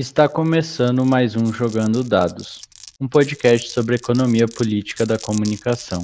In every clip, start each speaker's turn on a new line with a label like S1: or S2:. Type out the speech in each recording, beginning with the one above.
S1: Está começando mais um Jogando Dados, um podcast sobre economia política da comunicação.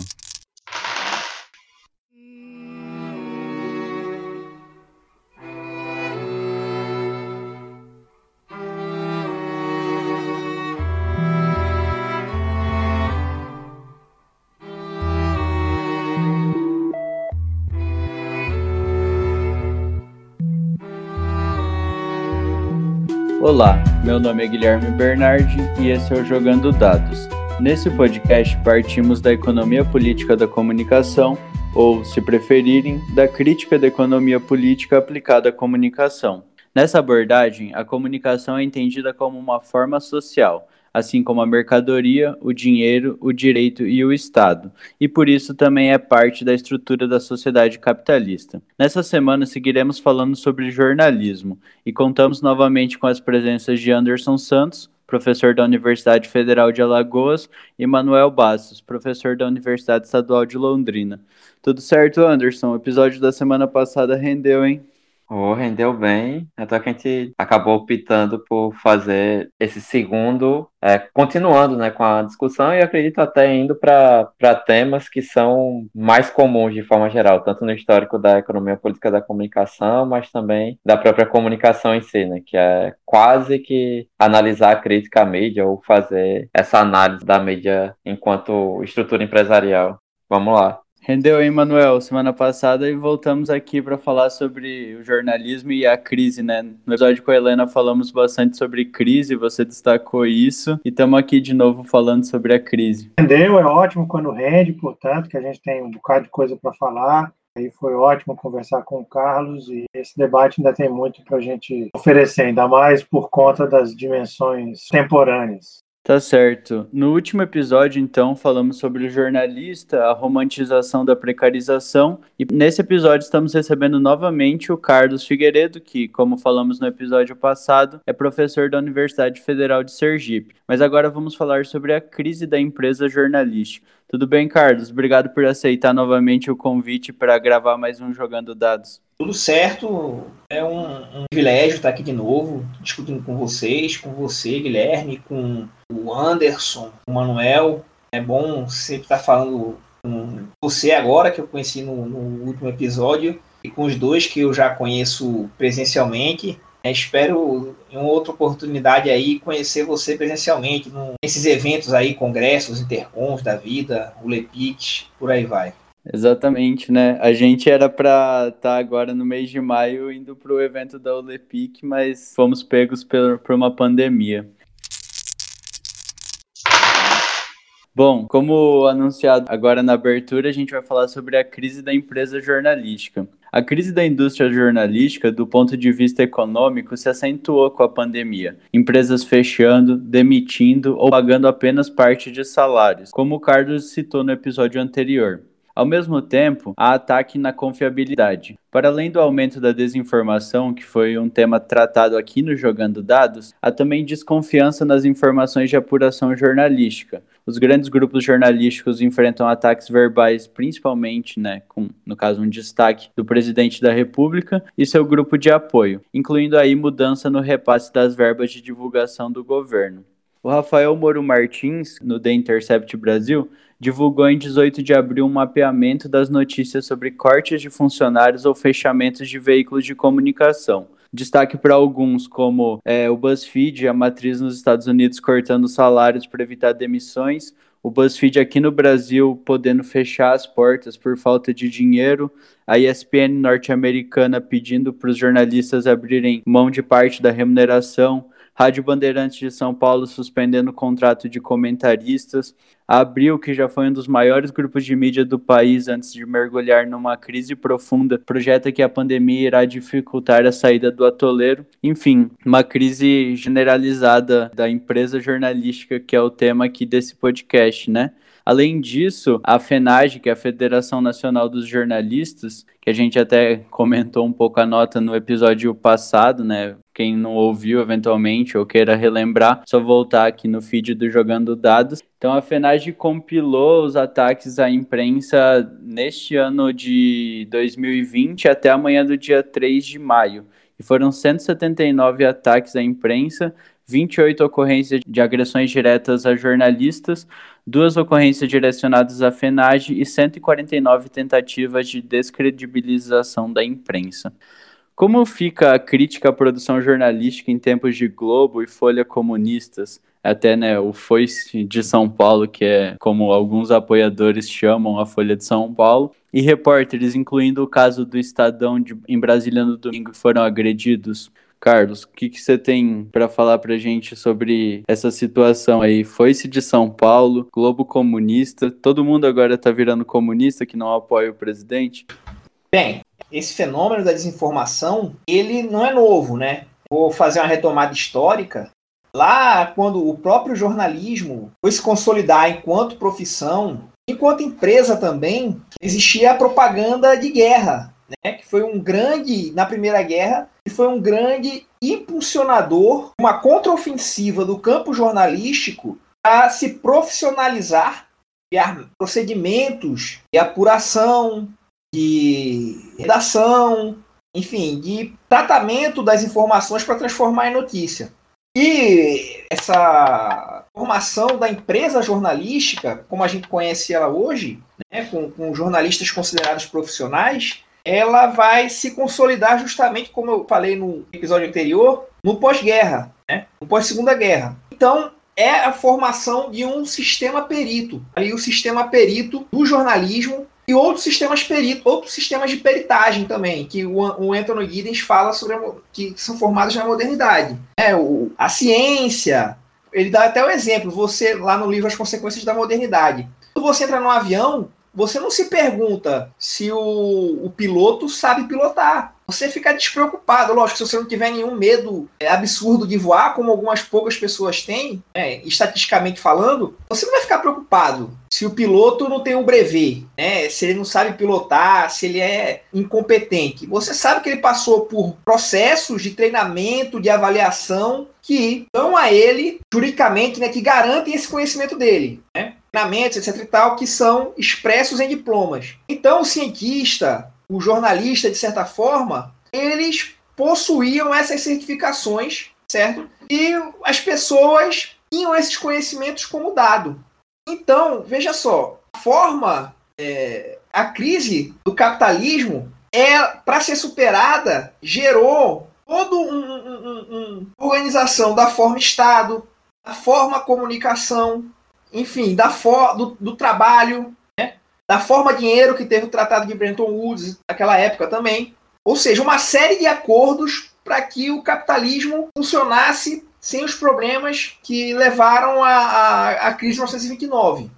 S1: Meu nome é Guilherme Bernardi e esse é o Jogando Dados. Nesse podcast partimos da economia política da comunicação, ou, se preferirem, da crítica da economia política aplicada à comunicação. Nessa abordagem, a comunicação é entendida como uma forma social, assim como a mercadoria, o dinheiro, o direito e o Estado, e por isso também é parte da estrutura da sociedade capitalista. Nessa semana seguiremos falando sobre jornalismo e contamos novamente com as presenças de Anderson Santos, professor da Universidade Federal de Alagoas, e Manuel Bastos, professor da Universidade Estadual de Londrina. Tudo certo, Anderson? O episódio da semana passada rendeu, hein?
S2: Oh, rendeu bem, até que a gente acabou optando por fazer esse segundo, é, continuando né, com a discussão e acredito até indo para temas que são mais comuns de forma geral, tanto no histórico da economia política da comunicação, mas também da própria comunicação em si, né, que é quase que analisar a crítica à mídia ou fazer essa análise da mídia enquanto estrutura empresarial. Vamos lá.
S1: Rendeu, hein, Manuel? Semana passada e voltamos aqui para falar sobre o jornalismo e a crise, né? No episódio com a Helena falamos bastante sobre crise, você destacou isso, e estamos aqui de novo falando sobre a crise.
S3: Rendeu, é ótimo quando rende, portanto, que a gente tem um bocado de coisa para falar. Aí foi ótimo conversar com o Carlos e esse debate ainda tem muito para a gente oferecer, ainda mais por conta das dimensões temporâneas.
S1: Tá certo. No último episódio, então, falamos sobre o jornalista, a romantização da precarização, e nesse episódio estamos recebendo novamente o Carlos Figueiredo, que, como falamos no episódio passado, é professor da Universidade Federal de Sergipe. Mas agora vamos falar sobre a crise da empresa jornalística. Tudo bem, Carlos? Obrigado por aceitar novamente o convite para gravar mais um Jogando Dados.
S4: Tudo certo, é um, um, privilégio estar aqui de novo, discutindo com vocês, com você, Guilherme, com o Anderson, o Manuel. É bom sempre estar falando com você agora, que eu conheci no, no último episódio, e com os dois que eu já conheço presencialmente. É, espero em outra oportunidade aí conhecer você presencialmente nesses eventos aí, congressos, intercons da vida, o Lepix, por aí vai.
S1: Exatamente, né? A gente era para estar tá agora no mês de maio indo para o evento da Olepic, mas fomos pegos por, por uma pandemia. Bom, como anunciado agora na abertura, a gente vai falar sobre a crise da empresa jornalística. A crise da indústria jornalística, do ponto de vista econômico, se acentuou com a pandemia. Empresas fechando, demitindo ou pagando apenas parte de salários, como o Carlos citou no episódio anterior. Ao mesmo tempo, há ataque na confiabilidade. Para além do aumento da desinformação, que foi um tema tratado aqui no Jogando Dados, há também desconfiança nas informações de apuração jornalística. Os grandes grupos jornalísticos enfrentam ataques verbais, principalmente, né, com, no caso, um destaque do presidente da República e seu grupo de apoio, incluindo aí mudança no repasse das verbas de divulgação do governo. O Rafael Moro Martins, no The Intercept Brasil, divulgou em 18 de abril um mapeamento das notícias sobre cortes de funcionários ou fechamentos de veículos de comunicação. Destaque para alguns, como é, o BuzzFeed, a matriz nos Estados Unidos cortando salários para evitar demissões, o BuzzFeed aqui no Brasil podendo fechar as portas por falta de dinheiro, a ESPN norte-americana pedindo para os jornalistas abrirem mão de parte da remuneração, Rádio Bandeirantes de São Paulo suspendendo o contrato de comentaristas, Abril, que já foi um dos maiores grupos de mídia do país antes de mergulhar numa crise profunda, projeta que a pandemia irá dificultar a saída do atoleiro. Enfim, uma crise generalizada da empresa jornalística, que é o tema aqui desse podcast, né? Além disso, a FENAGE, que é a Federação Nacional dos Jornalistas, que a gente até comentou um pouco a nota no episódio passado, né? Quem não ouviu eventualmente ou queira relembrar, só voltar aqui no feed do Jogando Dados. Então a FENAGE compilou os ataques à imprensa neste ano de 2020 até amanhã do dia 3 de maio. E foram 179 ataques à imprensa, 28 ocorrências de agressões diretas a jornalistas, duas ocorrências direcionadas à FENAGE e 149 tentativas de descredibilização da imprensa. Como fica a crítica à produção jornalística em tempos de Globo e Folha comunistas? Até né, o Foice de São Paulo, que é como alguns apoiadores chamam a Folha de São Paulo, e repórteres, incluindo o caso do Estadão de, em Brasília no domingo, foram agredidos Carlos, o que, você tem para falar para gente sobre essa situação aí? Foi-se de São Paulo, Globo comunista, todo mundo agora está virando comunista que não apoia o presidente?
S4: Bem, esse fenômeno da desinformação, ele não é novo, né? Vou fazer uma retomada histórica. Lá, quando o próprio jornalismo foi se consolidar enquanto profissão, enquanto empresa também, existia a propaganda de guerra, né? Que foi um grande, na Primeira Guerra, e foi um grande impulsionador, uma contraofensiva do campo jornalístico a se profissionalizar, criar procedimentos de apuração, de redação, enfim, de tratamento das informações para transformar em notícia. E essa formação da empresa jornalística, como a gente conhece ela hoje, né, com, com jornalistas considerados profissionais, ela vai se consolidar justamente, como eu falei no episódio anterior, no pós-guerra, né? no pós-segunda guerra. Então, é a formação de um sistema perito, ali o sistema perito do jornalismo e outros sistemas perito, outros sistemas de peritagem também, que o, o Anthony Giddens fala sobre a, que são formados na modernidade. É, o, a ciência, ele dá até o exemplo, você lá no livro As Consequências da Modernidade. Quando você entra num avião, você não se pergunta se o, o piloto sabe pilotar. Você fica despreocupado. Lógico, se você não tiver nenhum medo é, absurdo de voar, como algumas poucas pessoas têm, né, estatisticamente falando, você não vai ficar preocupado se o piloto não tem um brevet, né, se ele não sabe pilotar, se ele é incompetente. Você sabe que ele passou por processos de treinamento, de avaliação que dão a ele, juridicamente, né, que garantem esse conhecimento dele. Né? treinamentos, etc e tal, que são expressos em diplomas. Então, o cientista, o jornalista, de certa forma, eles possuíam essas certificações, certo? E as pessoas tinham esses conhecimentos como dado. Então, veja só, a forma, é, a crise do capitalismo é para ser superada gerou toda uma um, um, organização da forma Estado, da forma comunicação, enfim, da for, do, do trabalho? Da forma dinheiro que teve o Tratado de Bretton Woods naquela época também. Ou seja, uma série de acordos para que o capitalismo funcionasse sem os problemas que levaram à crise de 1929.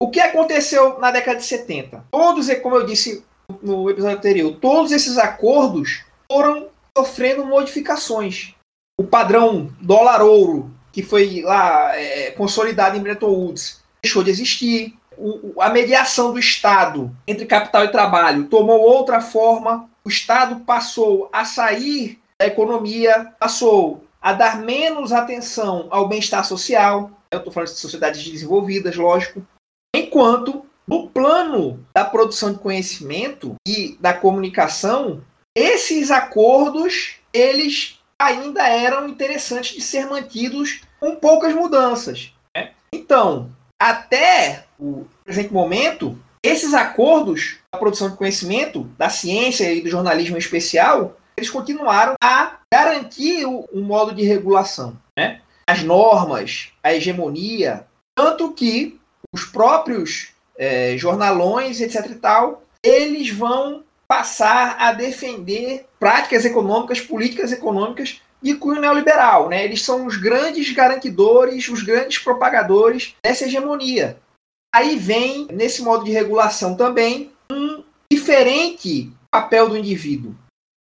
S4: O que aconteceu na década de 70? Todos, como eu disse no episódio anterior, todos esses acordos foram sofrendo modificações. O padrão dólar-ouro que foi lá é, consolidado em Bretton Woods, deixou de existir. O, a mediação do Estado entre capital e trabalho tomou outra forma. O Estado passou a sair da economia, passou a dar menos atenção ao bem-estar social. Eu estou falando de sociedades desenvolvidas, lógico. Enquanto no plano da produção de conhecimento e da comunicação, esses acordos eles ainda eram interessantes de ser mantidos com poucas mudanças. Né? Então, até o presente momento, esses acordos da produção de conhecimento, da ciência e do jornalismo em especial, eles continuaram a garantir um modo de regulação. Né? As normas, a hegemonia, tanto que os próprios é, jornalões, etc. e tal, eles vão passar a defender práticas econômicas, políticas econômicas de cunho neoliberal. Né? Eles são os grandes garantidores, os grandes propagadores dessa hegemonia. Aí vem, nesse modo de regulação também, um diferente papel do indivíduo.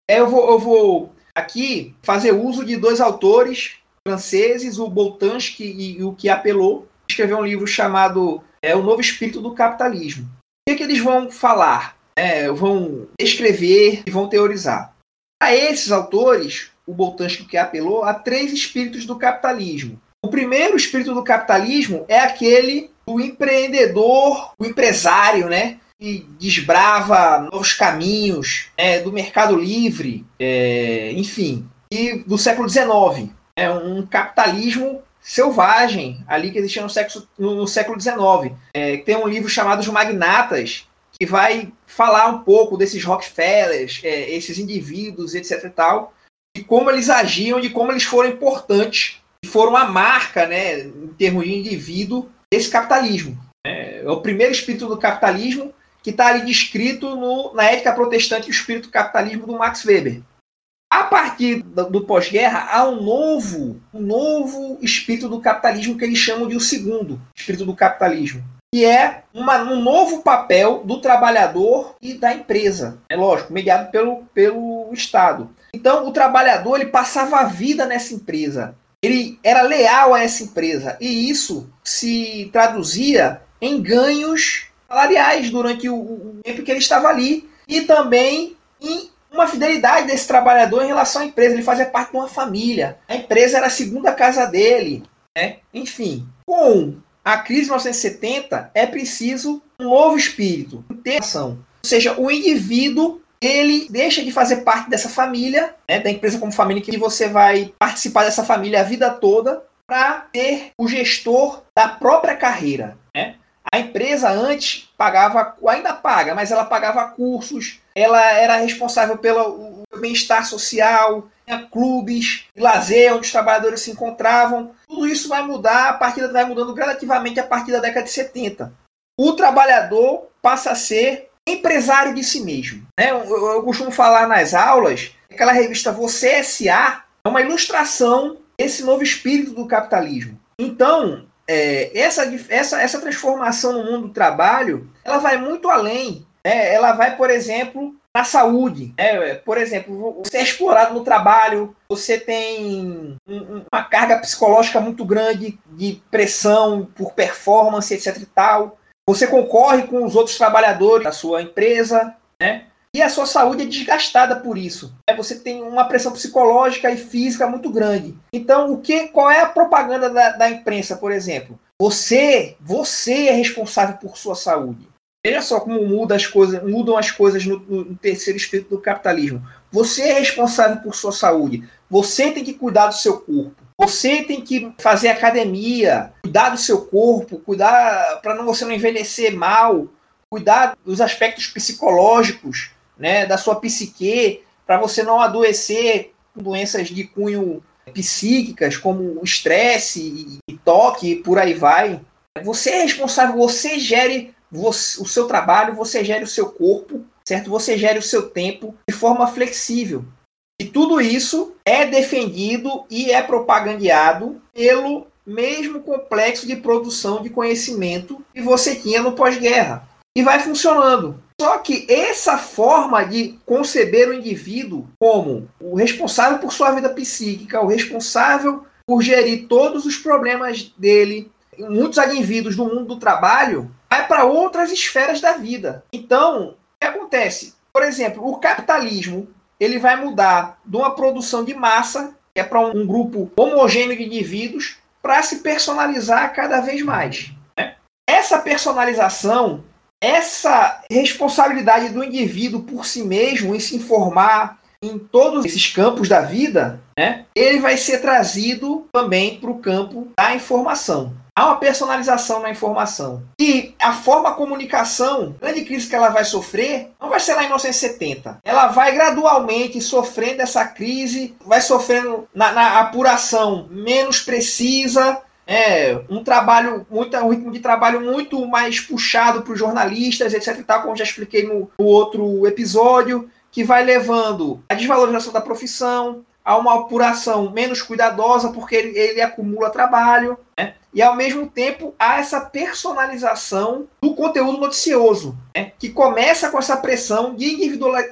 S4: É, eu vou, eu vou aqui fazer uso de dois autores franceses, o Boltanski e o que apelou, escreveu um livro chamado é, O Novo Espírito do Capitalismo. O que, é que eles vão falar? é, vão escrever e vão teorizar. A esses autores, o Boltanski que apelou a três espíritos do capitalismo. O primeiro espírito do capitalismo é aquele do empreendedor, o empresário, né? Que desbrava novos caminhos, é, do mercado livre, é, enfim, e do século XIX. é um capitalismo selvagem ali que existia no século, no, século XIX. É, tem um livro chamado Os Magnatas, que vai falar um pouco desses Rockefellers, é, esses indivíduos, etc e tal, de como eles agiam, de como eles foram importantes, foram a marca, né, em termos de indivíduo, desse capitalismo. É, é o primeiro espírito do capitalismo que está ali descrito no, na Ética Protestante o Espírito do Capitalismo do Max Weber. A partir do, do pós-guerra, há um novo, um novo espírito do capitalismo que eles chamam de o segundo espírito do capitalismo, que é uma, um novo papel do trabalhador e da empresa. É lógico, mediado pelo, pelo Estado. Então, o trabalhador ele passava a vida nessa empresa. Ele era leal a essa empresa. E isso se traduzia em ganhos salariais durante o, o tempo que ele estava ali. E também em uma fidelidade desse trabalhador em relação à empresa. Ele fazia parte de uma família. A empresa era a segunda casa dele. Né? Enfim, com a crise de 1970, é preciso um novo espírito, interação. Ou seja, o indivíduo ele deixa de fazer parte dessa família, né, da empresa como família, que você vai participar dessa família a vida toda, para ser o gestor da própria carreira. Né? A empresa antes pagava, ainda paga, mas ela pagava cursos, ela era responsável pelo bem-estar social, tinha clubes, lazer onde os trabalhadores se encontravam. Tudo isso vai mudar, a partir vai mudando gradativamente a partir da década de 70. O trabalhador passa a ser empresário de si mesmo. Né? Eu, eu costumo falar nas aulas, aquela revista Você S.A. é uma ilustração desse novo espírito do capitalismo. Então, é, essa, essa, essa transformação no mundo do trabalho, ela vai muito além. Né? Ela vai, por exemplo, na saúde. Né? Por exemplo, você é explorado no trabalho, você tem uma carga psicológica muito grande de pressão por performance, etc e tal. Você concorre com os outros trabalhadores da sua empresa, né? E a sua saúde é desgastada por isso. É, você tem uma pressão psicológica e física muito grande. Então, o que, qual é a propaganda da, da imprensa, por exemplo? Você, você é responsável por sua saúde. Veja só como muda as coisas, mudam as coisas no, no, terceiro espírito do capitalismo. Você é responsável por sua saúde. Você tem que cuidar do seu corpo. Você tem que fazer academia, cuidar do seu corpo, cuidar para não você não envelhecer mal, cuidar dos aspectos psicológicos né, da sua psique, para você não adoecer com doenças de cunho psíquicas, como estresse e toque, e por aí vai. Você é responsável, você gere o seu trabalho, você gere o seu corpo, certo? Você gere o seu tempo de forma flexível. E tudo isso é defendido e é propagandeado pelo mesmo complexo de produção de conhecimento que você tinha no pós-guerra. E vai funcionando. Só que essa forma de conceber o indivíduo como o responsável por sua vida psíquica, o responsável por gerir todos os problemas dele, muitos indivíduos do mundo do trabalho, vai para outras esferas da vida. Então, o que acontece? Por exemplo, o capitalismo ele vai mudar de uma produção de massa, que é para um grupo homogêneo de indivíduos, para se personalizar cada vez mais. Né? Essa personalização essa responsabilidade do indivíduo por si mesmo em se informar em todos esses campos da vida, né, ele vai ser trazido também para o campo da informação. Há uma personalização na informação. E a forma comunicação, a grande crise que ela vai sofrer, não vai ser lá em 1970. Ela vai gradualmente sofrendo essa crise, vai sofrendo na, na apuração menos precisa, é, um trabalho, muito, um ritmo de trabalho muito mais puxado para os jornalistas, etc. E tal, como já expliquei no, no outro episódio, que vai levando a desvalorização da profissão, a uma apuração menos cuidadosa, porque ele, ele acumula trabalho? E ao mesmo tempo há essa personalização do conteúdo noticioso, né? que começa com essa pressão de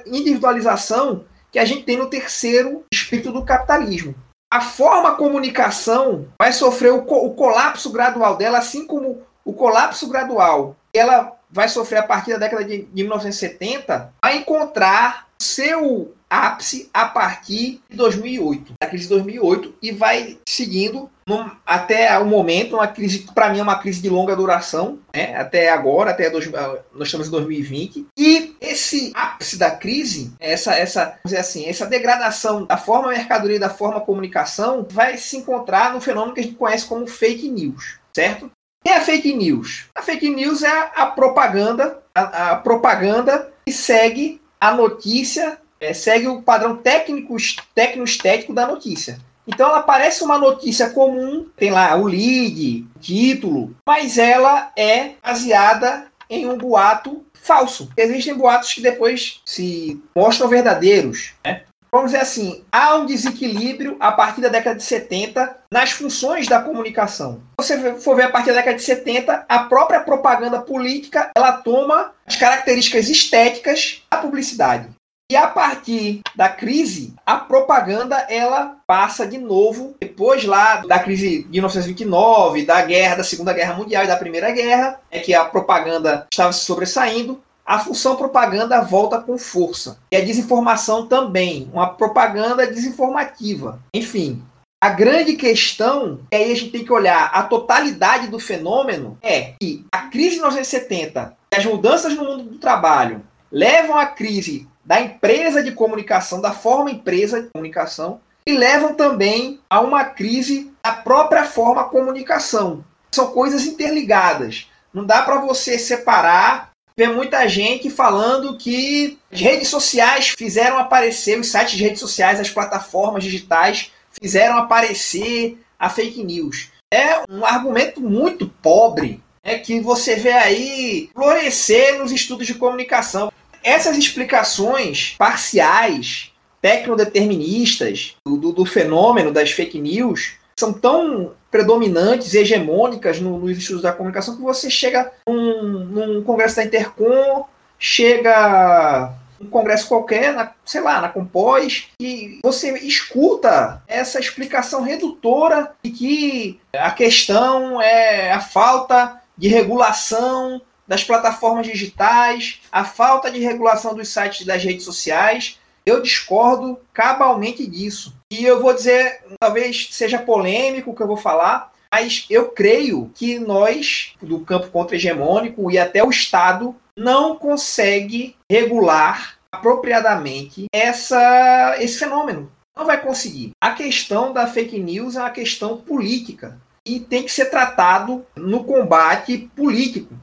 S4: individualização que a gente tem no terceiro espírito do capitalismo a forma comunicação vai sofrer o, co o, colapso gradual dela, assim como o colapso gradual ela vai sofrer a partir da década de, de 1970, vai encontrar seu ápice a partir de 2008, da crise de 2008, e vai seguindo num, até o momento, uma crise, para mim é uma crise de longa duração, né? até agora, até dois, nós estamos em 2020, e esse ápice da crise, essa, essa, assim, essa degradação da forma mercadoria da forma comunicação vai se encontrar no fenômeno que a gente conhece como fake news, certo? E é a fake news? A fake news é a propaganda, a, a propaganda que segue a notícia, é, segue o padrão técnico, técnico-estético da notícia. Então ela parece uma notícia comum, tem lá o lead, título, mas ela é baseada em um boato falso. Existem boatos que depois se mostram verdadeiros. Né? Vamos dizer assim, há um desequilíbrio a partir da década de 70 nas funções da comunicação. Se você for ver a partir da década de 70, a própria propaganda política ela toma as características estéticas da publicidade. E a partir da crise, a propaganda ela passa de novo, depois lá da crise de 1929, da guerra, da Segunda Guerra Mundial e da Primeira Guerra, é que a propaganda estava se sobressaindo, a função propaganda volta com força. E a desinformação também, uma propaganda desinformativa. Enfim, a grande questão, e aí a gente tem que olhar a totalidade do fenômeno, é que a crise de 1970 e as mudanças no mundo do trabalho levam à crise da empresa de comunicação, da forma empresa de comunicação, e levam também a uma crise da própria forma comunicação. São coisas interligadas. Não dá para você separar. Vê muita gente falando que as redes sociais fizeram aparecer, os sites de redes sociais, as plataformas digitais fizeram aparecer a fake news. É um argumento muito pobre é que você vê aí florescer nos estudos de comunicação. Essas explicações parciais, tecnodeterministas do, do, fenômeno das fake news são tão predominantes, hegemônicas no, nos estudos da comunicação que você chega num, num congresso da Intercom, chega um congresso qualquer, na, sei lá, na Compós, e você escuta essa explicação redutora de que a questão é a falta de regulação das plataformas digitais, a falta de regulação dos sites das redes sociais. Eu discordo cabalmente disso. E eu vou dizer, talvez seja polêmico o que eu vou falar, mas eu creio que nós, do campo contra-hegemônico e até o Estado, não consegue regular apropriadamente essa, esse fenômeno. Não vai conseguir. A questão da fake news é uma questão política e tem que ser tratado no combate político.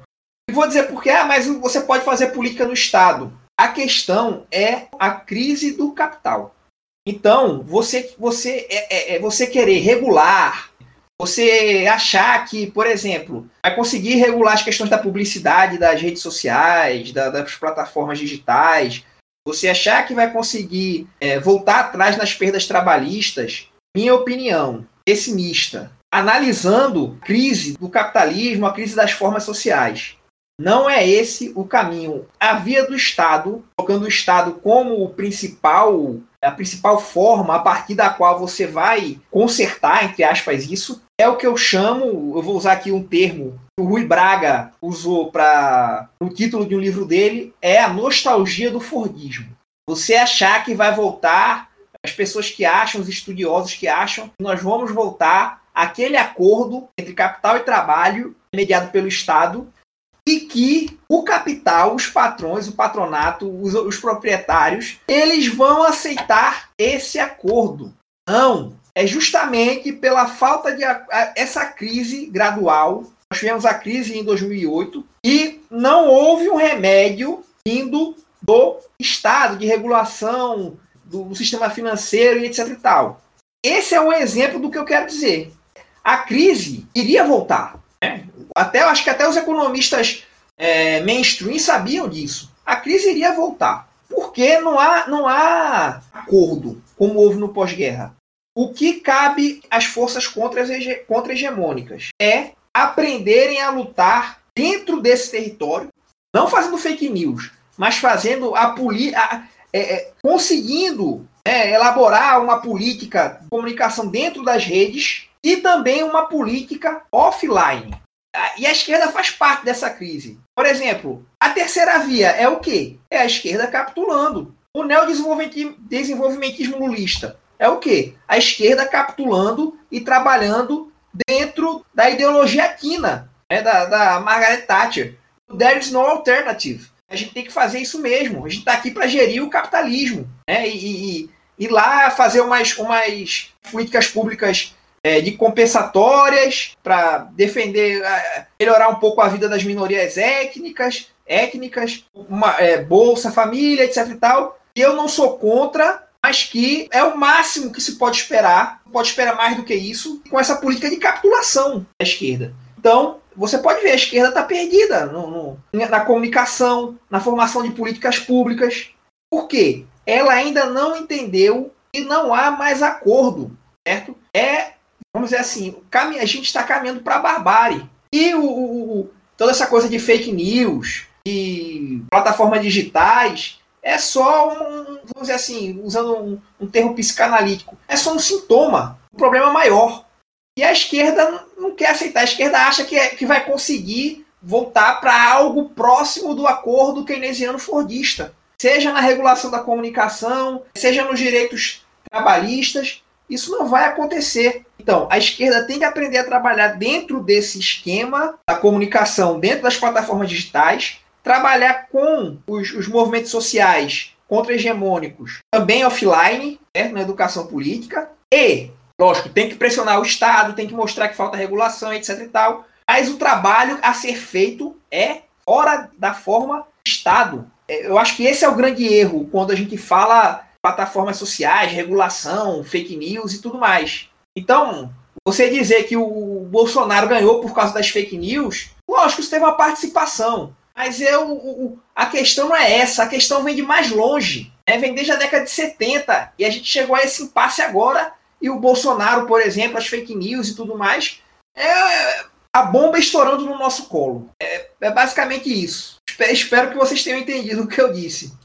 S4: E vou dizer porque, ah, mas você pode fazer política no Estado. A questão é a crise do capital. Então, você, você, é, é, é você querer regular, você achar que, por exemplo, vai conseguir regular as questões da publicidade das redes sociais, da, das plataformas digitais, você achar que vai conseguir é, voltar atrás nas perdas trabalhistas, minha opinião, pessimista, analisando a crise do capitalismo, a crise das formas sociais. Não é esse o caminho. A via do Estado, colocando o Estado como o principal, a principal forma a partir da qual você vai consertar, entre aspas, isso, é o que eu chamo, eu vou usar aqui um termo que o Rui Braga usou para o título de um livro dele, é a nostalgia do Fordismo. Você achar que vai voltar, as pessoas que acham, os estudiosos que acham, que nós vamos voltar àquele acordo entre capital e trabalho mediado pelo Estado e que o capital, os patrões, o patronato, os, os proprietários, eles vão aceitar esse acordo. Não, é justamente pela falta de essa crise gradual. Nós tivemos a crise em 2008 e não houve um remédio vindo do Estado, de regulação do, do sistema financeiro e etc e tal. Esse é um exemplo do que eu quero dizer. A crise iria voltar. Né? Até, acho que até os economistas é, mainstream sabiam disso. A crise iria voltar. Porque não há, não há acordo, como houve no pós-guerra. O que cabe às forças contra-hegemônicas é aprenderem a lutar dentro desse território, não fazendo fake news, mas fazendo a política. É, é, conseguindo é, elaborar uma política de comunicação dentro das redes e também uma política offline. E a esquerda faz parte dessa crise. Por exemplo, a terceira via é o quê? É a esquerda capitulando. O neodesenvolvimentismo lulista é o quê? A esquerda capitulando e trabalhando dentro da ideologia quina, né, da, da Margaret Thatcher. There is no alternative. A gente tem que fazer isso mesmo. A gente está aqui para gerir o capitalismo. Né? E, e, e lá fazer umas, umas políticas públicas é, de compensatórias para defender, melhorar um pouco a vida das minorias étnicas, étnicas, uma, é, Bolsa Família, etc e tal. Eu não sou contra, mas que é o máximo que se pode esperar, não pode esperar mais do que isso, com essa política de capitulação da esquerda. Então, você pode ver, a esquerda está perdida no, no, na comunicação, na formação de políticas públicas. Por quê? Ela ainda não entendeu que não há mais acordo, certo? É, vamos dizer assim, a gente está caminhando para a barbárie. E o, o, toda essa coisa de fake news, e plataformas digitais, é só um, vamos dizer assim, usando um, um termo psicanalítico, é só um sintoma, um problema maior. E a esquerda não quer aceitar. A esquerda acha que, é, que vai conseguir voltar para algo próximo do acordo keynesiano-fordista. Seja na regulação da comunicação, seja nos direitos trabalhistas. Isso não vai acontecer. Então, a esquerda tem que aprender a trabalhar dentro desse esquema da comunicação, dentro das plataformas digitais, trabalhar com os, os movimentos sociais contra-hegemônicos também offline, certo? na educação política, e Lógico, tem que pressionar o Estado, tem que mostrar que falta regulação, etc e tal. Mas o trabalho a ser feito é fora da forma Estado. É, eu acho que esse é o grande erro quando a gente fala plataformas sociais, regulação, fake news e tudo mais. Então, você dizer que o Bolsonaro ganhou por causa das fake news, lógico, isso teve uma participação. Mas eu, a questão não é essa, a questão vem de mais longe. Né? Vem desde a década de 70 e a gente chegou a esse impasse agora e o Bolsonaro, por exemplo, as fake news e tudo mais, é a bomba estourando no nosso colo. É, é basicamente isso. Espero que vocês tenham entendido o que eu disse.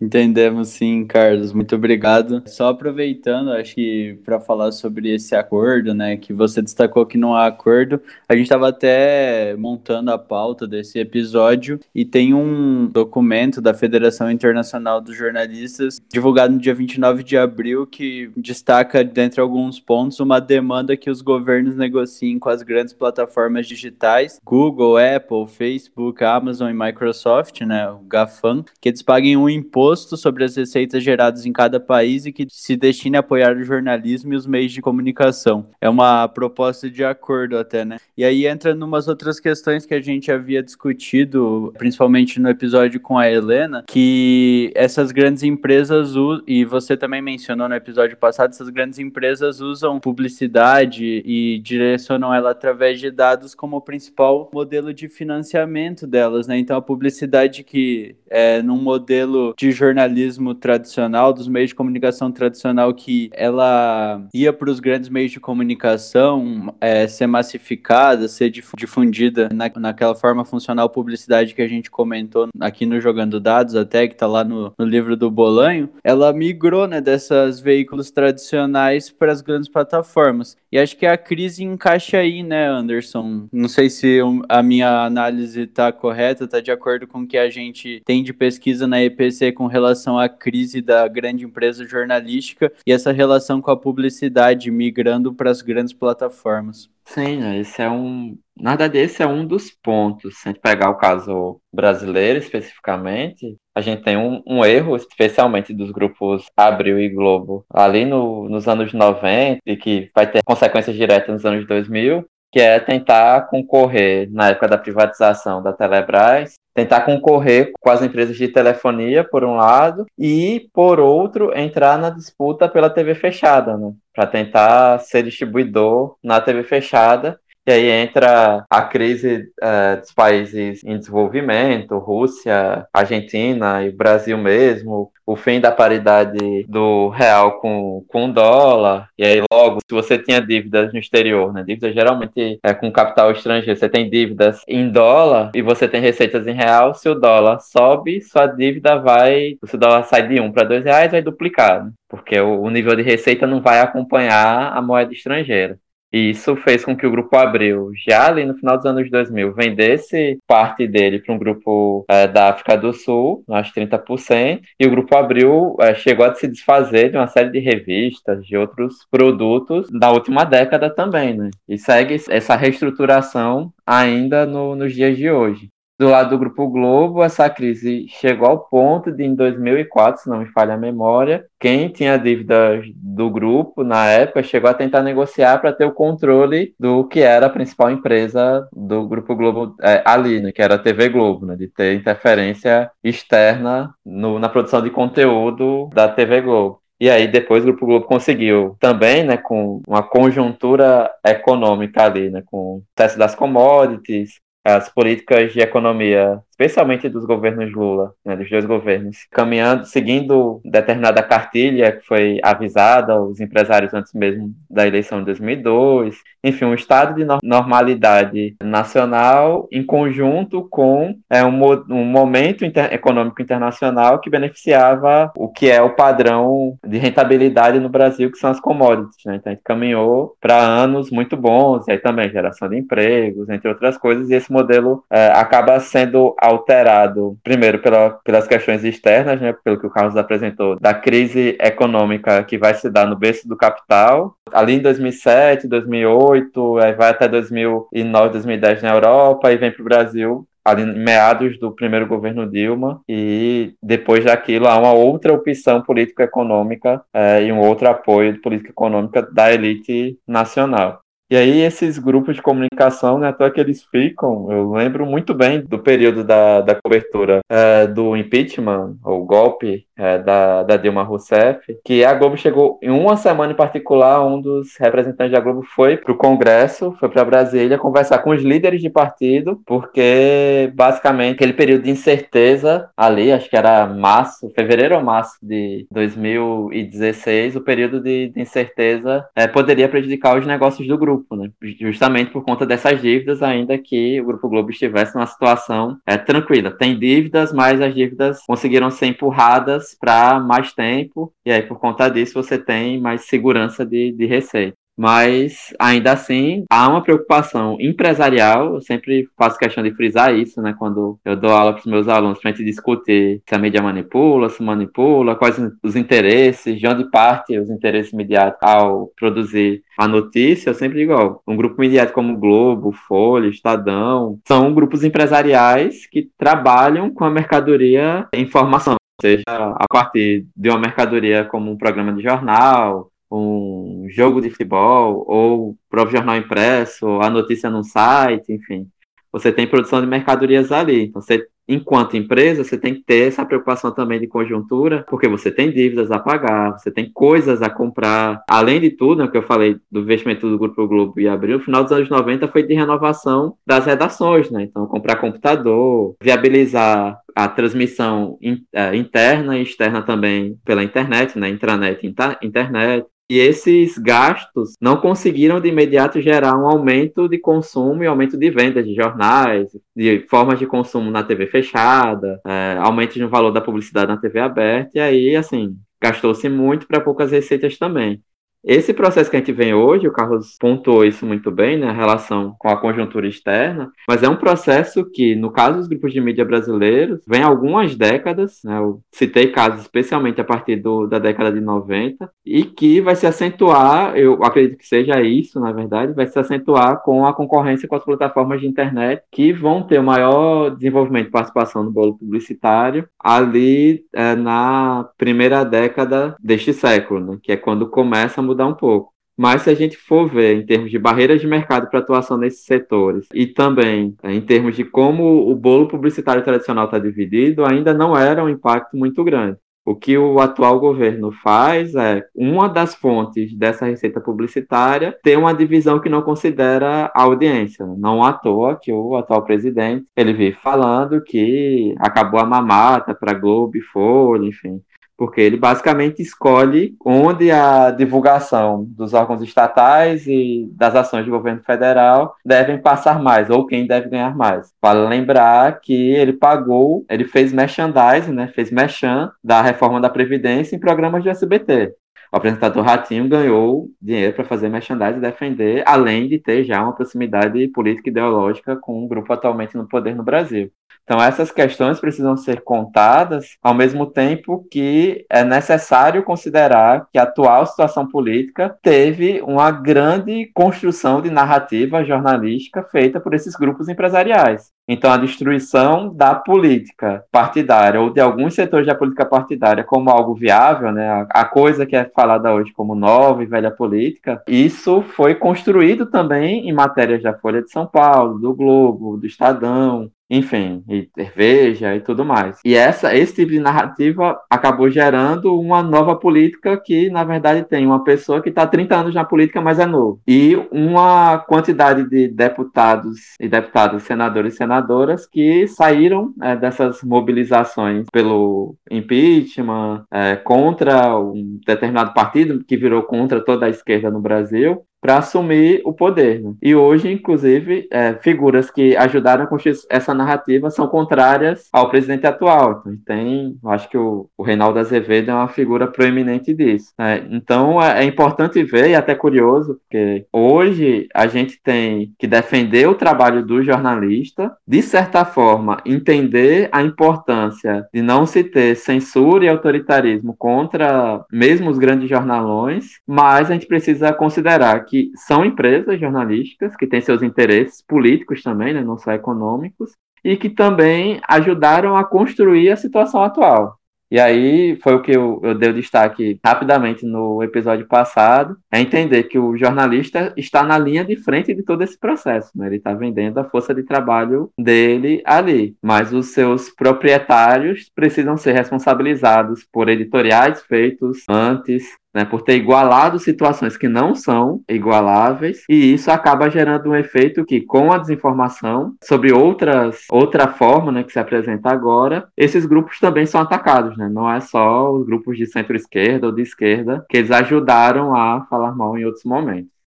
S1: Entendemos sim, Carlos. Muito obrigado. Só aproveitando, acho que para falar sobre esse acordo, né, que você destacou que não há acordo, a gente estava até montando a pauta desse episódio e tem um documento da Federação Internacional dos Jornalistas, divulgado no dia 29 de abril, que destaca, dentre alguns pontos, uma demanda que os governos negociem com as grandes plataformas digitais, Google, Apple, Facebook, Amazon e Microsoft, né, o GAFAM, que eles paguem um imposto imposto sobre as receitas geradas em cada país e que se destine a apoiar o jornalismo e os meios de comunicação. É uma proposta de acordo até, né? E aí entra numas outras questões que a gente havia discutido, principalmente no episódio com a Helena, que essas grandes empresas, e você também mencionou no episódio passado, essas grandes empresas usam publicidade e direcionam ela através de dados como principal modelo de financiamento delas, né? Então a publicidade que é num modelo de jornalismo tradicional, dos meios de comunicação tradicional, que ela ia para os grandes meios de comunicação é, ser massificada, ser difundida na, naquela forma funcional publicidade que a gente comentou aqui no Jogando Dados, até que está lá no, no livro do Bolanho, ela migrou né, dessas veículos tradicionais para as grandes plataformas. E acho que a crise encaixa aí, né, Anderson? Não sei se a minha análise está correta, está de acordo com o que a gente tem de pesquisa na EPC com relação à crise da grande empresa jornalística e essa relação com a publicidade migrando para as grandes plataformas.
S2: Sim, né, esse é um. Na verdade, é um dos pontos. Se a gente pegar o caso brasileiro especificamente, a gente tem um, um erro, especialmente dos grupos Abril e Globo, ali no, nos anos 90, e que vai ter consequências diretas nos anos 2000, que é tentar concorrer, na época da privatização da Telebrás, tentar concorrer com as empresas de telefonia, por um lado, e, por outro, entrar na disputa pela TV fechada, né? Para tentar ser distribuidor na TV fechada e aí entra a crise uh, dos países em desenvolvimento, Rússia, Argentina e Brasil mesmo, o fim da paridade do real com, com o dólar, e aí logo, se você tinha dívidas no exterior, né, dívidas geralmente é com capital estrangeiro, você tem dívidas em dólar e você tem receitas em real, se o dólar sobe, sua dívida vai, se o dólar sai de um para dois reais, vai duplicar, né, porque o nível de receita não vai acompanhar a moeda estrangeira. E isso fez com que o Grupo Abril, já ali no final dos anos 2000, vendesse parte dele para um grupo é, da África do Sul, acho 30%, e o Grupo Abril é, chegou a se desfazer de uma série de revistas, de outros produtos da última década também, né? E segue essa reestruturação ainda no, nos dias de hoje. Do lado do Grupo Globo, essa crise chegou ao ponto de, em 2004, se não me falha a memória, quem tinha dívidas do grupo na época chegou a tentar negociar para ter o controle do que era a principal empresa do Grupo Globo é, ali, né, que era a TV Globo, né, de ter interferência externa no, na produção de conteúdo da TV Globo. E aí depois o Grupo Globo conseguiu também, né, com uma conjuntura econômica ali, né, com o teste das commodities, as políticas de economia especialmente dos governos Lula, né, dos dois governos, caminhando, seguindo determinada cartilha que foi avisada aos empresários antes mesmo da eleição de 2002. Enfim, um estado de normalidade nacional em conjunto com é, um, um momento inter econômico internacional que beneficiava o que é o padrão de rentabilidade no Brasil, que são as commodities. Né? Então, a gente caminhou para anos muito bons, e aí também geração de empregos, entre outras coisas, e esse modelo é, acaba sendo alterado, primeiro, pela, pelas questões externas, né, pelo que o Carlos apresentou, da crise econômica que vai se dar no berço do capital. Ali em 2007, 2008, aí vai até 2009, 2010 na Europa e vem para o Brasil ali em meados do primeiro governo Dilma e depois daquilo há uma outra opção político-econômica é, e um outro apoio de política econômica da elite nacional. E aí esses grupos de comunicação, né, até que eles ficam, eu lembro muito bem do período da, da cobertura é, do impeachment, ou golpe é, da, da Dilma Rousseff, que a Globo chegou, em uma semana em particular, um dos representantes da Globo foi para o Congresso, foi para Brasília conversar com os líderes de partido, porque basicamente aquele período de incerteza ali, acho que era março, fevereiro ou março de 2016, o período de, de incerteza é, poderia prejudicar os negócios do grupo grupo, né? Justamente por conta dessas dívidas, ainda que o Grupo Globo estivesse numa situação é, tranquila. Tem dívidas, mas as dívidas conseguiram ser empurradas para mais tempo, e aí por conta disso você tem mais segurança de, de receita mas ainda assim há uma preocupação empresarial. Eu sempre faço questão de frisar isso, né? Quando eu dou aula para os meus alunos para a gente discutir se a mídia manipula, se manipula, quais os interesses, de onde parte os interesses mediáticos ao produzir a notícia. Eu sempre digo, ó, um grupo mediático como Globo, Folha, Estadão, são grupos empresariais que trabalham com a mercadoria informação seja a partir de uma mercadoria como um programa de jornal, um jogo de futebol, ou o próprio jornal impresso, a notícia num site, enfim. Você tem produção de mercadorias ali. Então, você, enquanto empresa, você tem que ter essa preocupação também de conjuntura, porque você tem dívidas a pagar, você tem coisas a comprar. Além de tudo, né, que eu falei do investimento do Grupo Globo e Abril, no final dos anos 90 foi de renovação das redações, né? Então, comprar computador, viabilizar a transmissão é, interna e externa também pela internet, né? Intranet, internet. E esses gastos não conseguiram de imediato gerar um aumento de consumo e aumento de vendas de jornais, de formas de consumo na TV fechada, é, aumento no valor da publicidade na TV aberta, e aí, assim, gastou-se muito para poucas receitas também. Esse processo que a gente vem hoje, o Carlos pontuou isso muito bem, né, a relação com a conjuntura externa, mas é um processo que, no caso dos grupos de mídia brasileiros, vem algumas décadas, né, eu citei casos especialmente a partir do, da década de 90, e que vai se acentuar, eu acredito que seja isso, na verdade, vai se acentuar com a concorrência com as plataformas de internet, que vão ter o maior desenvolvimento e participação no bolo publicitário ali é, na primeira década deste século, né, que é quando começa a mudar um pouco. Mas se a gente for ver em termos de barreiras de mercado para atuação nesses setores e também é, em termos de como o bolo publicitário tradicional está dividido, ainda não era um impacto muito grande. O que o atual governo faz é uma das fontes dessa receita publicitária ter uma divisão que não considera a audiência. Não à toa que o atual presidente ele vive falando que acabou a mamata para Globo e Folha, enfim, porque ele basicamente escolhe onde a divulgação dos órgãos estatais e das ações do governo federal devem passar mais, ou quem deve ganhar mais. Vale lembrar que ele pagou, ele fez merchandising, né, fez merchan da reforma da Previdência em programas de SBT. o apresentador Ratinho ganhou dinheiro para fazer merchandising e defender, além de ter já uma proximidade política e ideológica com um grupo atualmente no poder no Brasil. Então, essas questões precisam ser contadas, ao mesmo tempo que é necessário considerar que a atual situação política teve uma grande construção de narrativa jornalística feita por esses grupos empresariais. Então, a destruição da política partidária ou de alguns setores da política partidária como algo viável, né, a coisa que é falada hoje como nova e velha política, isso foi construído também em matérias da Folha de São Paulo, do Globo, do Estadão, enfim, e cerveja e tudo mais. E essa, esse tipo de narrativa acabou gerando uma nova política que, na verdade, tem uma pessoa que está 30 anos na política, mas é novo. E uma quantidade de deputados e deputadas, senadores e senadoras que saíram é, dessas mobilizações pelo impeachment, é, contra um determinado partido que virou contra toda a esquerda no Brasil, para assumir o poder. Né? E hoje, inclusive, é, figuras que ajudaram a construir essa narrativa são contrárias ao presidente atual. Então, tem, acho que o, o Reinaldo Azevedo é uma figura proeminente disso. Né? Então, é, é, importante ver, e até curioso, porque hoje a gente tem que defender o trabalho do jornalista, de certa forma, entender a importância de não se ter censura e autoritarismo contra mesmo os grandes jornalões, mas a gente precisa considerar que são empresas jornalísticas que têm seus interesses políticos também, né, não só econômicos, e que também ajudaram a construir a situação atual. E aí foi o que eu, eu dei o destaque rapidamente no episódio passado, é entender que o jornalista está na linha de frente de todo esse processo, né? Ele está vendendo a força de trabalho dele ali, mas os seus proprietários precisam ser responsabilizados por editoriais feitos antes, né, por ter igualado situações que não são igualáveis, e isso acaba gerando um efeito que, com a desinformação sobre outras, outra forma né, que se apresenta agora, esses grupos também são atacados, né? não é só os grupos de centro-esquerda ou de esquerda que eles ajudaram a falar mal em outros momentos.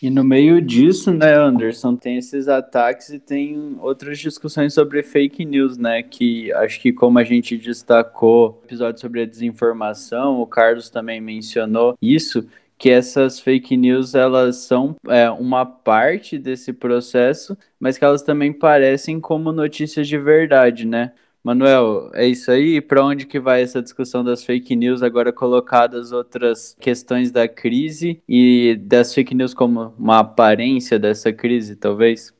S1: E no meio disso, né, Anderson, tem esses ataques e tem outras discussões sobre fake news, né? Que acho que como a gente destacou episódio sobre a desinformação, o Carlos também mencionou isso, que essas fake news elas são é, uma parte desse processo, mas que elas também parecem como notícias de verdade, né? Manuel, é isso aí? Para onde que vai essa discussão das fake news agora colocadas outras questões da crise e das fake news como uma aparência dessa crise, talvez?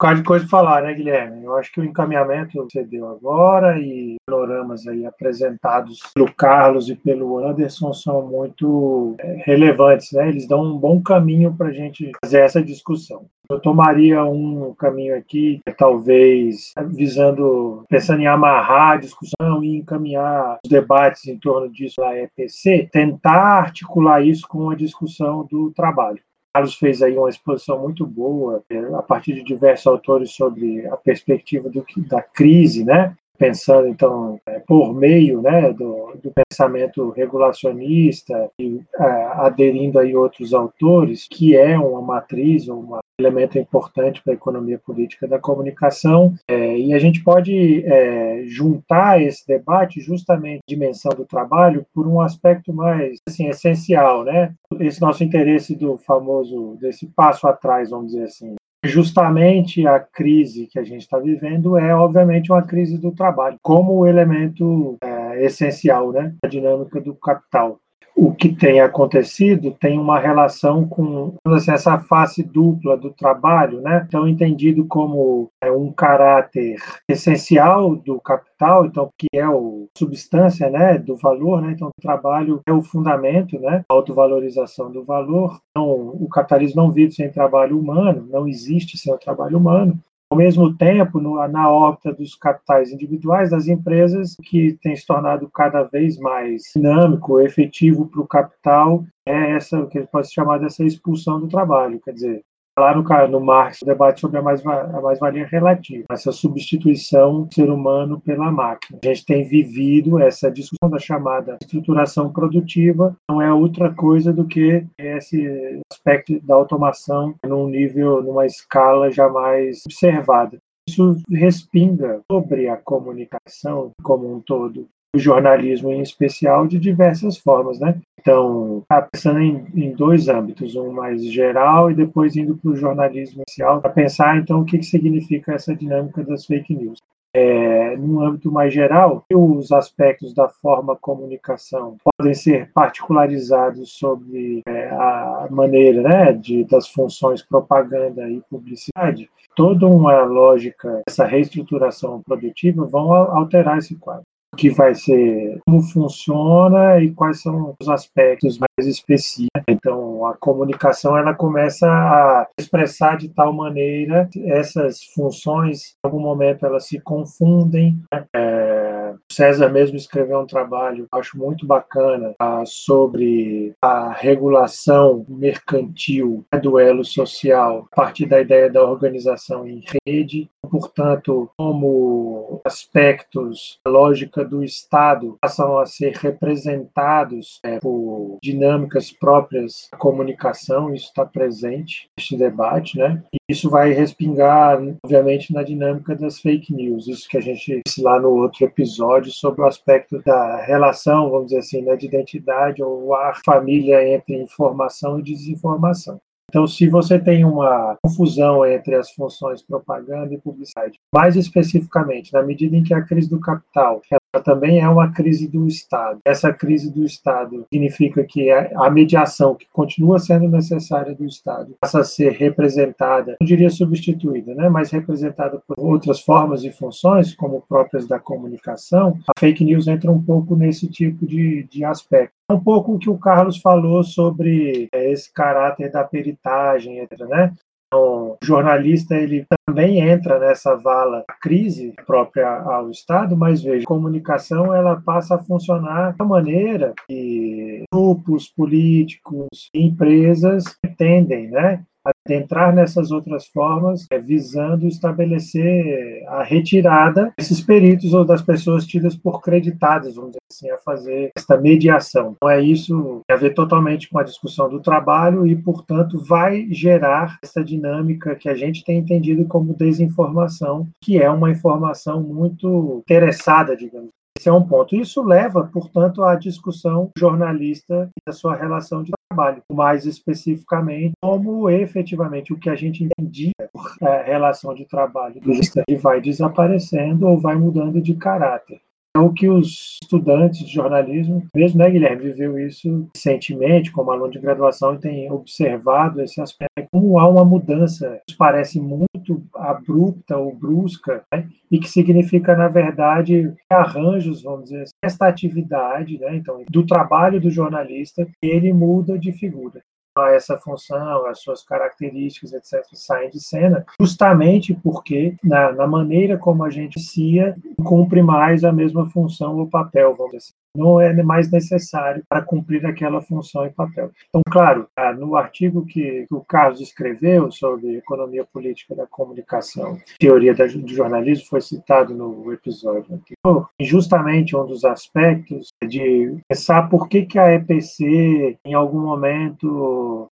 S3: Bocado de coisa para falar, né, Guilherme? Eu acho que o encaminhamento você deu agora e panoramas aí apresentados pelo Carlos e pelo Anderson são muito é, relevantes, né? Eles dão um bom caminho para a gente fazer essa discussão. Eu tomaria um caminho aqui, talvez visando, pensando em amarrar a discussão e encaminhar os debates em torno disso lá EPC, tentar articular isso com a discussão do trabalho. Carlos fez aí uma exposição muito boa, é, a partir de diversos autores, sobre a perspectiva do, da crise, né? Pensando então é, por meio né, do, do pensamento regulacionista e é, aderindo aí outros autores, que é uma matriz, um elemento importante para a economia política da comunicação, é, e a gente pode é, juntar esse debate justamente dimensão do trabalho por um aspecto mais assim essencial, né? Esse nosso interesse do famoso desse passo atrás, vamos dizer assim, justamente a crise que a gente está vivendo é, obviamente, uma crise do trabalho, como elemento é, essencial né, da dinâmica do capital o que tem acontecido tem uma relação com assim, essa face dupla do trabalho, né? Então entendido como é, um caráter essencial do capital, então que é o substância, né, do valor, né? Então o trabalho é o fundamento, né? A autovalorização do valor. Então o capitalismo não vive sem trabalho humano, não existe sem o trabalho humano ao mesmo tempo, no, na órbita dos capitais individuais das empresas, que tem se tornado cada vez mais dinâmico, efetivo para o capital, é essa que pode se chamar dessa expulsão do trabalho. Quer dizer, lá no, no Marx, o debate sobre a mais-valia mais relativa, essa substituição do ser humano pela máquina. A gente tem vivido essa discussão da chamada estruturação produtiva, não é outra coisa do que esse aspecto da automação num nível, numa escala jamais observada. Isso respinga sobre a comunicação como um todo o jornalismo em especial de diversas formas, né? Então, tá pensando em, em, dois âmbitos, um mais geral e depois indo para o jornalismo especial, para pensar então o que, que significa essa dinâmica das fake news. É, num âmbito mais geral, os aspectos da forma comunicação podem ser particularizados sobre é, a maneira né, de, das funções propaganda e publicidade. Toda uma lógica, essa reestruturação produtiva vão alterar esse quadro que vai ser como funciona e quais são os aspectos mais específicos. Então, a comunicação ela começa a expressar de tal maneira essas funções, em algum momento elas se confundem. Né? É, César mesmo escreveu um trabalho, acho muito bacana, uh, sobre a regulação mercantil né, do elo social, a partir da ideia da organização em rede, portanto, como aspectos da lógica do Estado passam a ser representados é, por dinâmicas próprias da comunicação, isso está presente neste debate, né? E isso vai respingar, obviamente, na dinâmica das fake news, isso que a gente disse lá no outro episódio sobre o aspecto da relação, vamos dizer assim, né, de identidade ou a família entre informação e desinformação. Então, se você tem uma confusão entre as funções propaganda e publicidade, mais especificamente, na medida em que a crise do capital também é uma crise do Estado. Essa crise do Estado significa que a mediação, que continua sendo necessária do Estado, passa a ser representada, não diria substituída, né, mas representada por outras formas e funções, como próprias da comunicação. A fake news entra um pouco nesse tipo de, de aspecto um pouco o que o Carlos falou sobre é, esse caráter da peritagem. Né? O jornalista ele também entra nessa vala da crise própria ao Estado, mas veja, a comunicação ela passa a funcionar uma maneira que grupos políticos e empresas entendem, né? Adentrar nessas outras formas, é, visando estabelecer a retirada desses peritos ou das pessoas tidas por creditadas, vamos dizer assim, a fazer esta mediação. Então, é isso tem a ver totalmente com a discussão do trabalho e, portanto, vai gerar essa dinâmica que a gente tem entendido como desinformação, que é uma informação muito interessada, digamos esse é um ponto. Isso leva, portanto, à discussão jornalista e da sua relação de trabalho, mais especificamente como efetivamente o que a gente entendia por é, relação de trabalho do vai desaparecendo ou vai mudando de caráter. É o que os estudantes de jornalismo, mesmo né, Guilherme, viveu isso recentemente como aluno de graduação e tem observado esse aspecto, como há uma mudança que parece muito abrupta ou brusca, né, e que significa, na verdade, arranjos, vamos dizer, esta atividade, né, então, do trabalho do jornalista, ele muda de figura a essa função, as suas características, etc., saem de cena, justamente porque, na, na maneira como a gente cia, cumpre mais a mesma função ou papel, vamos dizer assim não é mais necessário para cumprir aquela função e papel. Então, claro, ah, no artigo que o Carlos escreveu sobre economia política da comunicação, teoria do jornalismo, foi citado no episódio anterior, justamente um dos aspectos de pensar por que, que a EPC, em algum momento,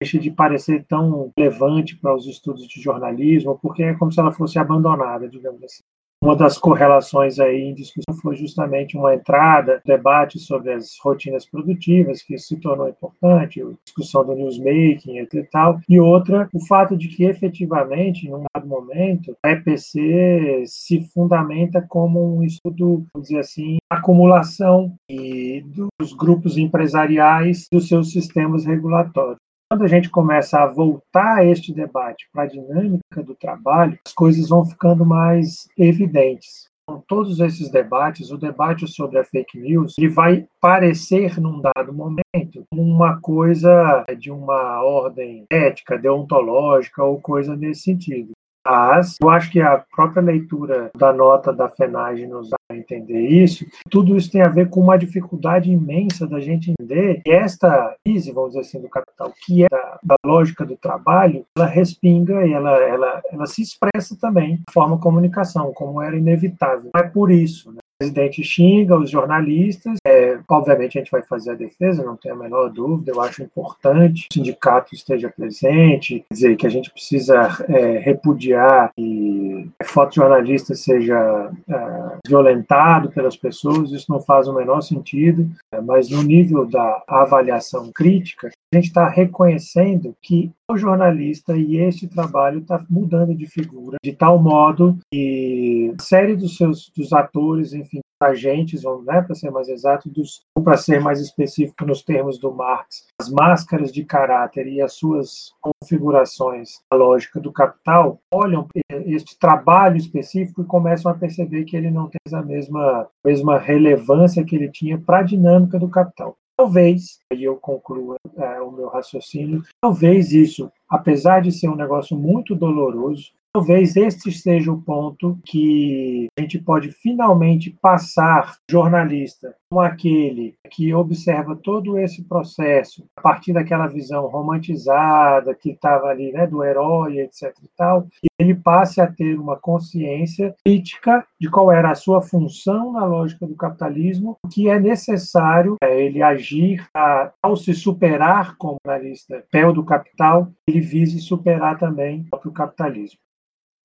S3: deixa de parecer tão relevante para os estudos de jornalismo, porque é como se ela fosse abandonada, digamos assim. Uma das correlações aí em discussão foi justamente uma entrada, debate sobre as rotinas produtivas, que se tornou importante, a discussão do newsmaking e tal, e outra, o fato de que efetivamente, em um dado momento, a EPC se fundamenta como um estudo, vamos dizer assim, acumulação e dos grupos empresariais dos seus sistemas regulatórios quando a gente começa a voltar este debate para a dinâmica do trabalho, as coisas vão ficando mais evidentes. Com todos esses debates, o debate sobre a fake news, ele vai parecer, num dado momento, uma coisa de uma ordem ética, deontológica ou coisa nesse sentido. Mas eu acho que a própria leitura da nota da FENAGE nos entender isso. Tudo isso tem a ver com uma dificuldade imensa da gente entender que esta crise, vamos dizer assim, do capital, que é da, da lógica do trabalho, ela respinga e ela, ela, ela se expressa também na forma de comunicação, como era inevitável. É por isso, né? Presidente xinga os jornalistas, é, obviamente a gente vai fazer a defesa, não tenho a menor dúvida, eu acho importante que o sindicato esteja presente, quer dizer, que a gente precisa é, repudiar que fotojornalista seja é, violentado pelas pessoas, isso não faz o menor sentido, é, mas no nível da avaliação crítica, a gente está reconhecendo que o jornalista e este trabalho está mudando de figura de tal modo que a série dos seus dos atores, enfim, agentes, vamos, né, para ser mais exato, dos, para ser mais específico nos termos do Marx, as máscaras de caráter e as suas configurações, a lógica do capital, olham este trabalho específico e começam a perceber que ele não tem a mesma, mesma relevância que ele tinha para a dinâmica do capital. Talvez, aí eu concluo é, o meu raciocínio, talvez isso, apesar de ser um negócio muito doloroso, Talvez este seja o ponto que a gente pode finalmente passar jornalista como aquele que observa todo esse processo a partir daquela visão romantizada que estava ali, né, do herói, etc e tal, e ele passe a ter uma consciência crítica de qual era a sua função na lógica do capitalismo, que é necessário ele agir a, ao se superar como analista pé do capital, ele vise superar também o próprio capitalismo.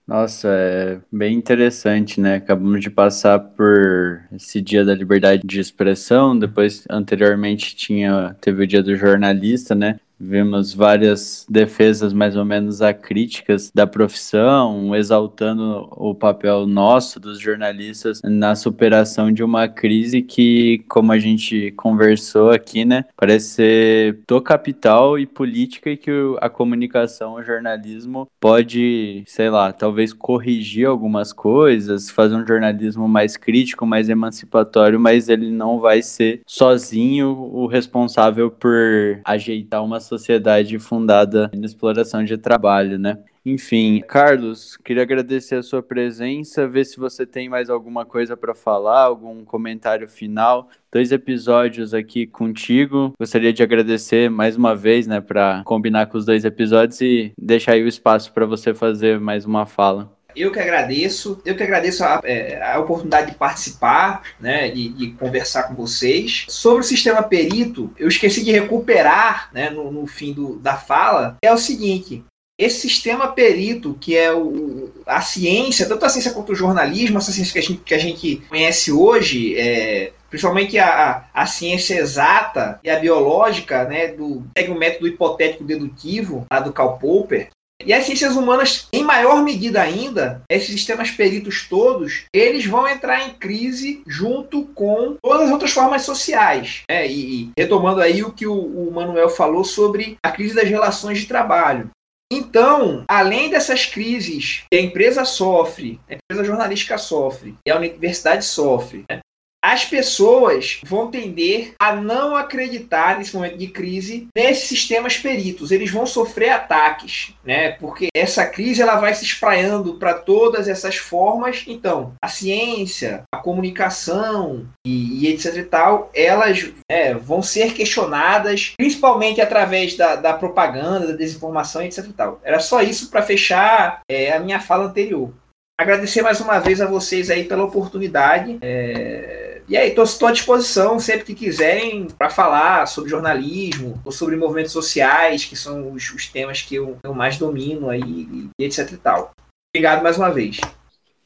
S1: Nossa, é bem interessante, né? Acabamos de passar por esse dia da liberdade de expressão, depois anteriormente tinha teve o dia do jornalista, né? Vimos várias defesas mais ou menos acríticas da profissão, exaltando o papel nosso dos jornalistas na superação de uma crise que, como a gente conversou aqui, né, parece ser do capital e política e que a comunicação, o jornalismo pode, sei lá, talvez corrigir algumas coisas, fazer um jornalismo mais crítico, mais emancipatório, mas ele não vai ser sozinho o responsável por ajeitar uma sociedade fundada na exploração de trabalho, né? Enfim, Carlos, queria agradecer a sua presença, ver se você tem mais alguma coisa para falar, algum comentário final. Dois episódios aqui contigo. Gostaria de agradecer mais uma vez, né, para combinar com os dois episódios e deixar aí o espaço para você fazer mais uma fala.
S4: Eu que agradeço, eu que agradeço a, é, a oportunidade de participar, né, de, de, conversar com vocês. Sobre o sistema perito, eu esqueci de recuperar, né, no, no fim do, da fala, é o seguinte, esse sistema perito, que é o, a ciência, tanto a ciência quanto o jornalismo, essa ciência que a gente, que a gente conhece hoje, é, principalmente a, a ciência exata e a biológica, né, do, segue o método hipotético dedutivo, lá do Karl Popper, e as ciências humanas, em maior medida ainda, esses sistemas peritos todos, eles vão entrar em crise junto com todas as outras formas sociais. Né? E, e, retomando aí o que o, o Manuel falou sobre a crise das relações de trabalho. Então, além dessas crises que a empresa sofre, a empresa jornalística sofre e a universidade sofre, né? As pessoas vão tender a não acreditar nesse momento de crise nesses sistemas peritos. Eles vão sofrer ataques, né? Porque essa crise ela vai se espraiando para todas essas formas. Então, a ciência, a comunicação e, e etc e tal, elas é, vão ser questionadas, principalmente através da, da, propaganda, da desinformação, etc e tal. Era só isso para fechar é, a minha fala anterior. Agradecer mais uma vez a vocês aí pela oportunidade. É e aí, estou à disposição sempre que quiserem para falar sobre jornalismo ou sobre movimentos sociais, que são os, os temas que eu, eu, mais domino aí, e etc e tal. Obrigado mais uma vez.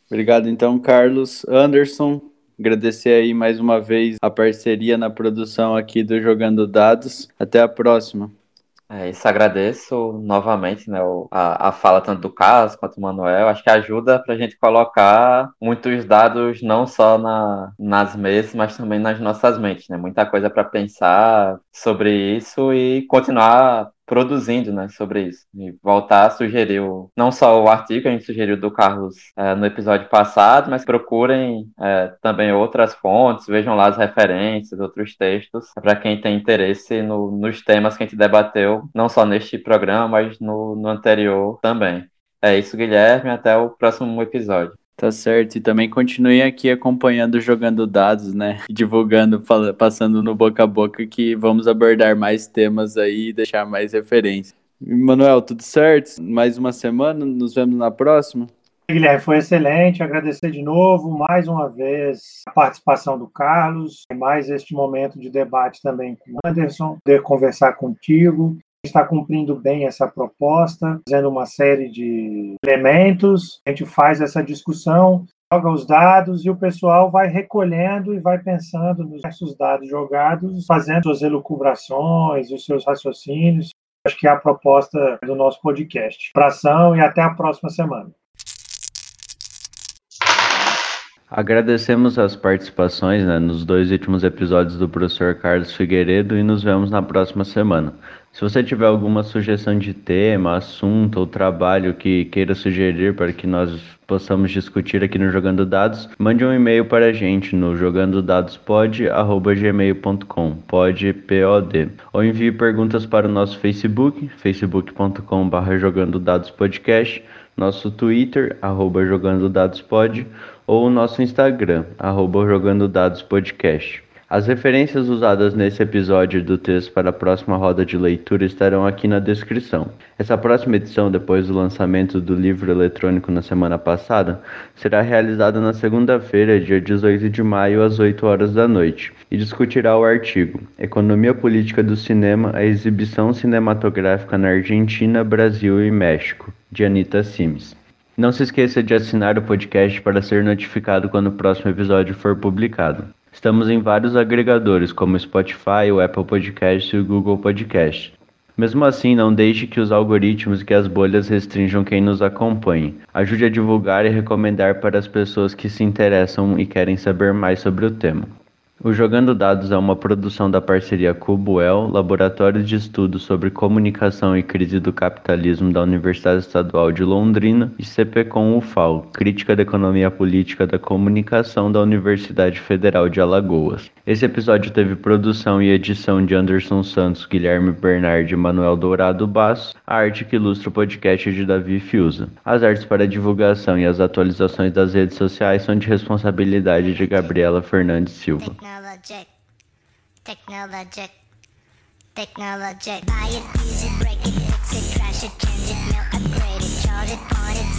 S1: Obrigado então, Carlos. Anderson, agradecer aí mais uma vez a parceria na produção aqui do Jogando Dados. Até a próxima.
S2: É, isso agradeço novamente né, a, a fala tanto do Carlos quanto do Manuel. Acho que ajuda para a gente colocar muitos dados não só na, nas mesas, mas também nas nossas mentes. Né? Muita coisa para pensar sobre isso e continuar produzindo né, sobre isso. E voltar a sugerir o, não só o artigo que a gente sugeriu do Carlos é, no episódio passado, mas procurem é, também outras fontes, vejam lá as referências, outros textos, para quem tem interesse no, nos temas que a gente debateu, não só neste programa, mas no, no anterior também. É isso, Guilherme. Até o próximo episódio.
S1: Tá certo. E também continue aqui acompanhando Jogando Dados, né? Divulgando, passando no boca a boca que vamos abordar mais temas aí e deixar mais referências. Manuel, tudo certo? Mais uma semana? Nos vemos na próxima?
S3: Guilherme, foi excelente. Agradecer de novo, mais uma vez, a participação do Carlos, mais este momento de debate também com o Anderson, poder conversar contigo. Está cumprindo bem essa proposta, fazendo uma série de elementos. A gente faz essa discussão, joga os dados e o pessoal vai recolhendo e vai pensando nos diversos dados jogados, fazendo suas elucubrações, os seus raciocínios. Acho que é a proposta do nosso podcast. Abração e até a próxima semana.
S5: Agradecemos as participações né, nos dois últimos episódios do professor Carlos Figueiredo e nos vemos na próxima semana. Se você tiver alguma sugestão de tema, assunto ou trabalho que queira sugerir para que nós possamos discutir aqui no Jogando Dados, mande um e-mail para a gente no jogandodadospod@gmail.com, pode pod, ou envie perguntas para o nosso Facebook, facebook.com/jogandodadospodcast, nosso Twitter @jogandodadospod ou o nosso Instagram, arroba Jogando Dados Podcast. As referências usadas nesse episódio do texto para a próxima roda de leitura estarão aqui na descrição. Essa próxima edição, depois do lançamento do livro eletrônico na semana passada, será realizada na segunda-feira, dia 18 de maio, às 8 horas da noite, e discutirá o artigo Economia Política do Cinema, a exibição cinematográfica na Argentina, Brasil e México, de Anita Sims. Não se esqueça de assinar o podcast para ser notificado quando o próximo episódio for publicado. Estamos em vários agregadores, como Spotify, o Apple Podcast e o Google Podcast. Mesmo assim, não deixe que os algoritmos e que as bolhas restringam quem nos acompanhe. Ajude a divulgar e recomendar para as pessoas que se interessam e querem saber mais sobre o tema. O Jogando Dados é uma produção da parceria Cubuel, Laboratório de Estudos sobre Comunicação e Crise do Capitalismo da Universidade Estadual de Londrina, e CPCom UFAL, Crítica da Economia Política da Comunicação da Universidade Federal de Alagoas. Esse episódio teve produção e edição de Anderson Santos, Guilherme Bernardi e Manuel Dourado Basso, a arte que ilustra o podcast de Davi Fiuza. As artes para divulgação e as atualizações das redes sociais são de responsabilidade de Gabriela Fernandes Silva. Technologic. Technologic. Technologic. Buy it, use it, break it, fix it, crash it, change it, mail, upgrade it, chart it, point it,